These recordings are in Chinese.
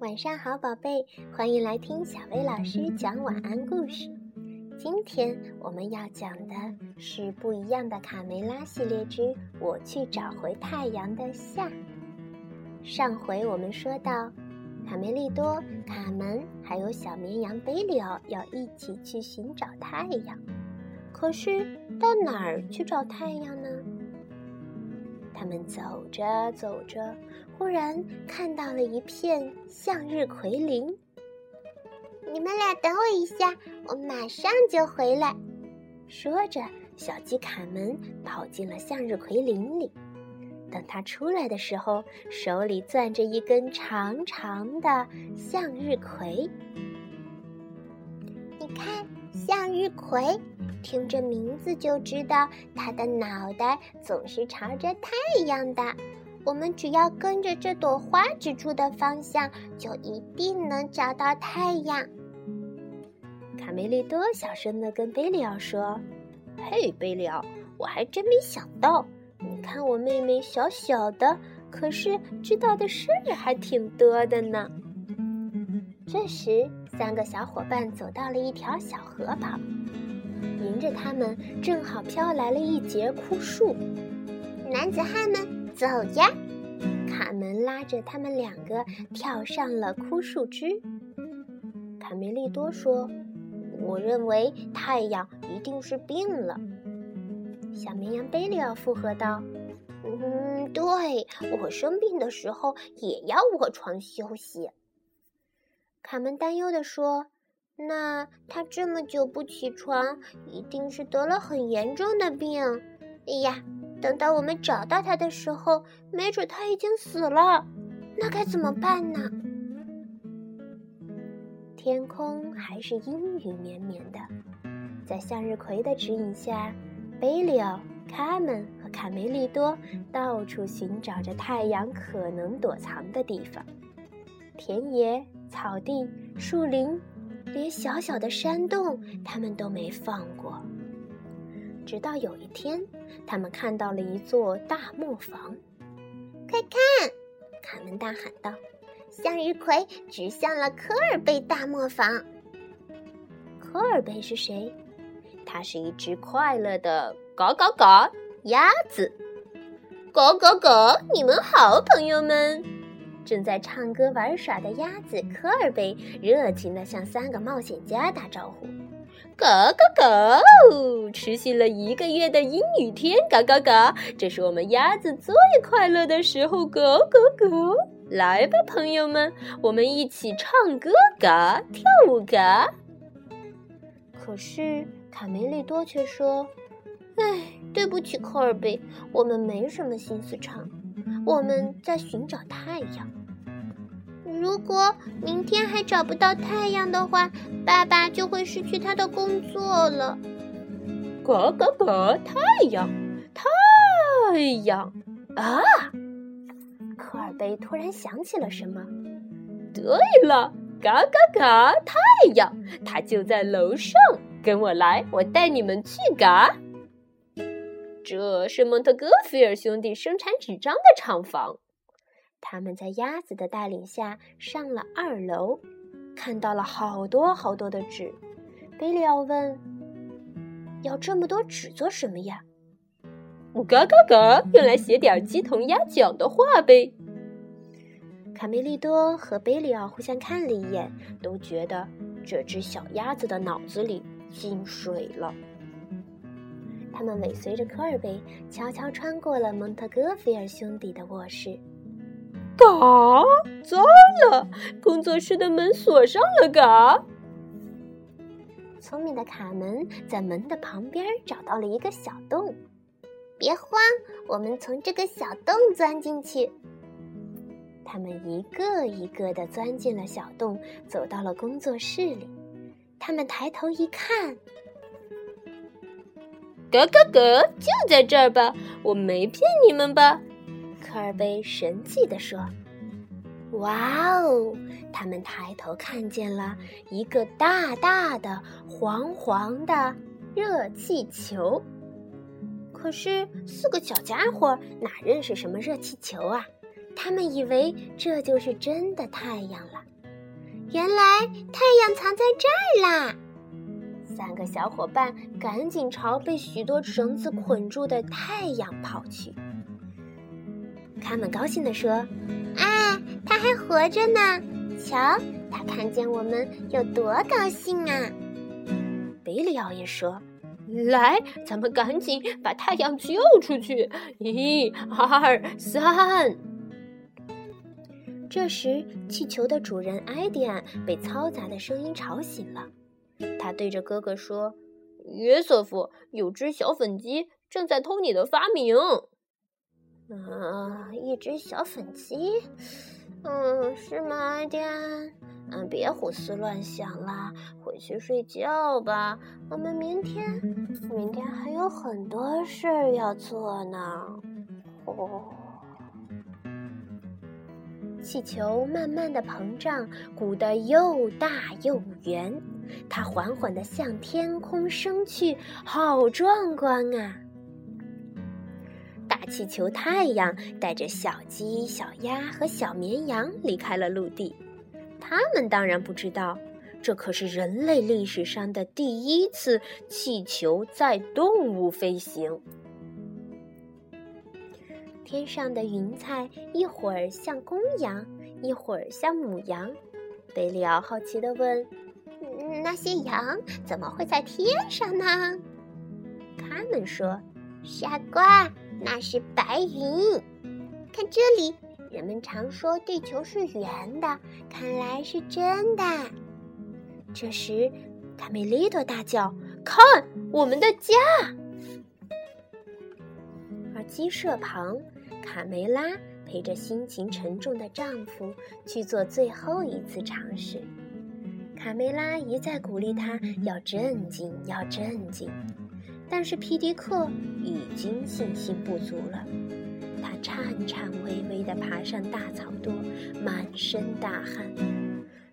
晚上好，宝贝，欢迎来听小薇老师讲晚安故事。今天我们要讲的是不一样的卡梅拉系列之《我去找回太阳的夏》。上回我们说到，卡梅利多、卡门还有小绵羊贝里奥要一起去寻找太阳，可是到哪儿去找太阳呢？他们走着走着，忽然看到了一片向日葵林。你们俩等我一下，我马上就回来。说着，小鸡卡门跑进了向日葵林里。等他出来的时候，手里攥着一根长长的向日葵。看，向日葵。听这名字就知道，它的脑袋总是朝着太阳的。我们只要跟着这朵花指出的方向，就一定能找到太阳。卡梅利多小声的跟贝里奥说：“嘿，贝里奥，我还真没想到，你看我妹妹小小的，可是知道的事还挺多的呢。”这时，三个小伙伴走到了一条小河旁。迎着他们，正好飘来了一节枯树。男子汉们，走呀！卡门拉着他们两个跳上了枯树枝。卡梅利多说：“我认为太阳一定是病了。”小绵羊贝利奥附和道：“嗯，对我生病的时候也要卧床休息。”卡门担忧地说。那他这么久不起床，一定是得了很严重的病。哎呀，等到我们找到他的时候，没准他已经死了，那该怎么办呢？天空还是阴雨绵绵的，在向日葵的指引下，贝利奥、卡门和卡梅利多到处寻找着太阳可能躲藏的地方。田野、草地、树林。连小小的山洞，他们都没放过。直到有一天，他们看到了一座大磨坊。快看！卡门大喊道：“向日葵指向了科尔贝大磨坊。”科尔贝是谁？它是一只快乐的嘎嘎嘎鸭子。嘎嘎嘎！你们好，朋友们。正在唱歌玩耍的鸭子科尔贝热情地向三个冒险家打招呼：“嘎嘎嘎！持续了一个月的阴雨天，嘎嘎嘎！这是我们鸭子最快乐的时候，嘎嘎嘎！来吧，朋友们，我们一起唱歌嘎，跳舞嘎。”可是卡梅利多却说：“哎，对不起，科尔贝，我们没什么心思唱。”我们在寻找太阳。如果明天还找不到太阳的话，爸爸就会失去他的工作了。嘎嘎嘎！太阳，太阳啊！科尔贝突然想起了什么。对了，嘎嘎嘎！太阳，它就在楼上。跟我来，我带你们去嘎。这是蒙特哥菲尔兄弟生产纸张的厂房。他们在鸭子的带领下上了二楼，看到了好多好多的纸。贝利奥问：“要这么多纸做什么呀？”“嘎嘎嘎，用来写点鸡同鸭讲的话呗。”卡梅利多和贝利奥互相看了一眼，都觉得这只小鸭子的脑子里进水了。他们尾随着科尔贝，悄悄穿过了蒙特戈菲尔兄弟的卧室。嘎，糟了！工作室的门锁上了。嘎，聪明的卡门在门的旁边找到了一个小洞。别慌，我们从这个小洞钻进去。他们一个一个的钻进了小洞，走到了工作室里。他们抬头一看。咯咯咯，就在这儿吧，我没骗你们吧？二贝神气地说：“哇哦！”他们抬头看见了一个大大的、黄黄的热气球。可是四个小家伙哪认识什么热气球啊？他们以为这就是真的太阳了。原来太阳藏在这儿啦！三个小伙伴赶紧朝被许多绳子捆住的太阳跑去。他们高兴地说：“啊，他还活着呢！瞧，他看见我们有多高兴啊！”贝里奥也说：“来，咱们赶紧把太阳救出去！一、二、三。”这时，气球的主人埃迪安被嘈杂的声音吵醒了。他对着哥哥说：“约瑟夫，有只小粉鸡正在偷你的发明。”啊，一只小粉鸡？嗯，是吗，埃迪？嗯，别胡思乱想了，回去睡觉吧。我们明天，明天还有很多事儿要做呢。哦。气球慢慢的膨胀，鼓得又大又圆，它缓缓地向天空升去，好壮观啊！气球太阳带着小鸡、小鸭和小绵羊离开了陆地，他们当然不知道，这可是人类历史上的第一次气球载动物飞行。天上的云彩一会儿像公羊，一会儿像母羊。贝利奥好奇地问：“那些羊怎么会在天上呢？”他们说：“傻瓜，那是白云。看这里，人们常说地球是圆的，看来是真的。”这时，卡梅利多大叫：“看，我们的家！”而鸡舍旁。卡梅拉陪着心情沉重的丈夫去做最后一次尝试。卡梅拉一再鼓励他要镇静，要镇静。但是皮迪克已经信心不足了，他颤颤巍巍地爬上大草垛，满身大汗。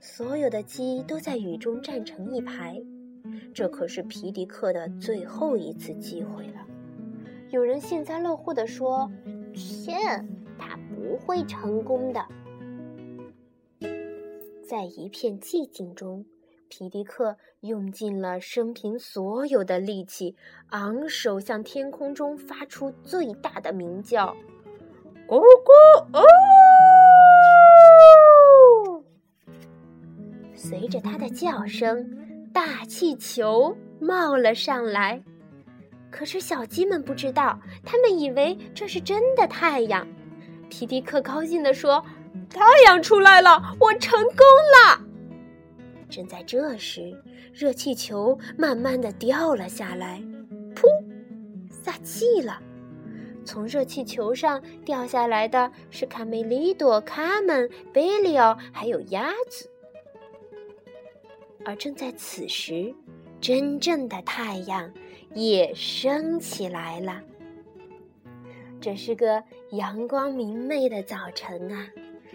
所有的鸡都在雨中站成一排，这可是皮迪克的最后一次机会了。有人幸灾乐祸地说。切，他不会成功的。在一片寂静中，皮迪克用尽了生平所有的力气，昂首向天空中发出最大的鸣叫：“咕咕哦！”随着他的叫声，大气球冒了上来。可是小鸡们不知道，他们以为这是真的太阳。皮迪克高兴地说：“太阳出来了，我成功了！”正在这时，热气球慢慢的掉了下来，噗，撒气了。从热气球上掉下来的是卡梅利多、卡门、贝利奥还有鸭子。而正在此时，真正的太阳。也升起来了。这是个阳光明媚的早晨啊，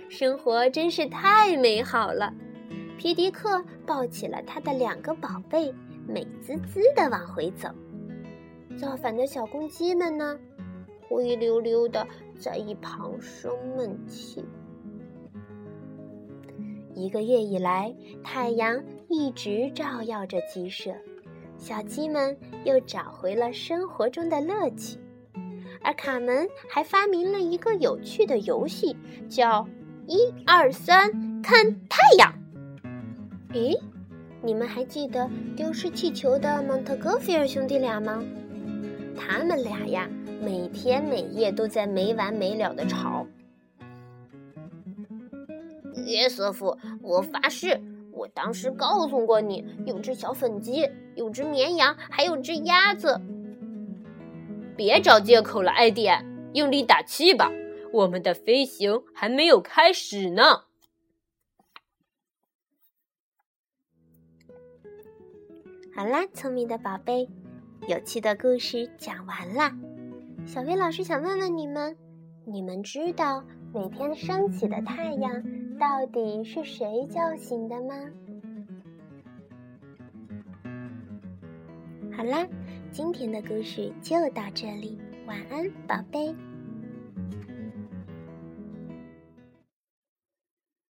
生活真是太美好了。皮迪克抱起了他的两个宝贝，美滋滋的往回走。造反的小公鸡们呢，灰溜溜的在一旁生闷气。一个月以来，太阳一直照耀着鸡舍。小鸡们又找回了生活中的乐趣，而卡门还发明了一个有趣的游戏，叫“一二三看太阳”。咦，你们还记得丢失气球的蒙特戈菲尔兄弟俩吗？他们俩呀，每天每夜都在没完没了的吵。约瑟夫，我发誓。我当时告诉过你，有只小粉鸡，有只绵羊，还有只鸭子。别找借口了，艾迪，用力打气吧，我们的飞行还没有开始呢。好啦，聪明的宝贝，有趣的故事讲完啦。小薇老师想问问你们：你们知道每天升起的太阳？到底是谁叫醒的吗？好啦，今天的故事就到这里。晚安，宝贝。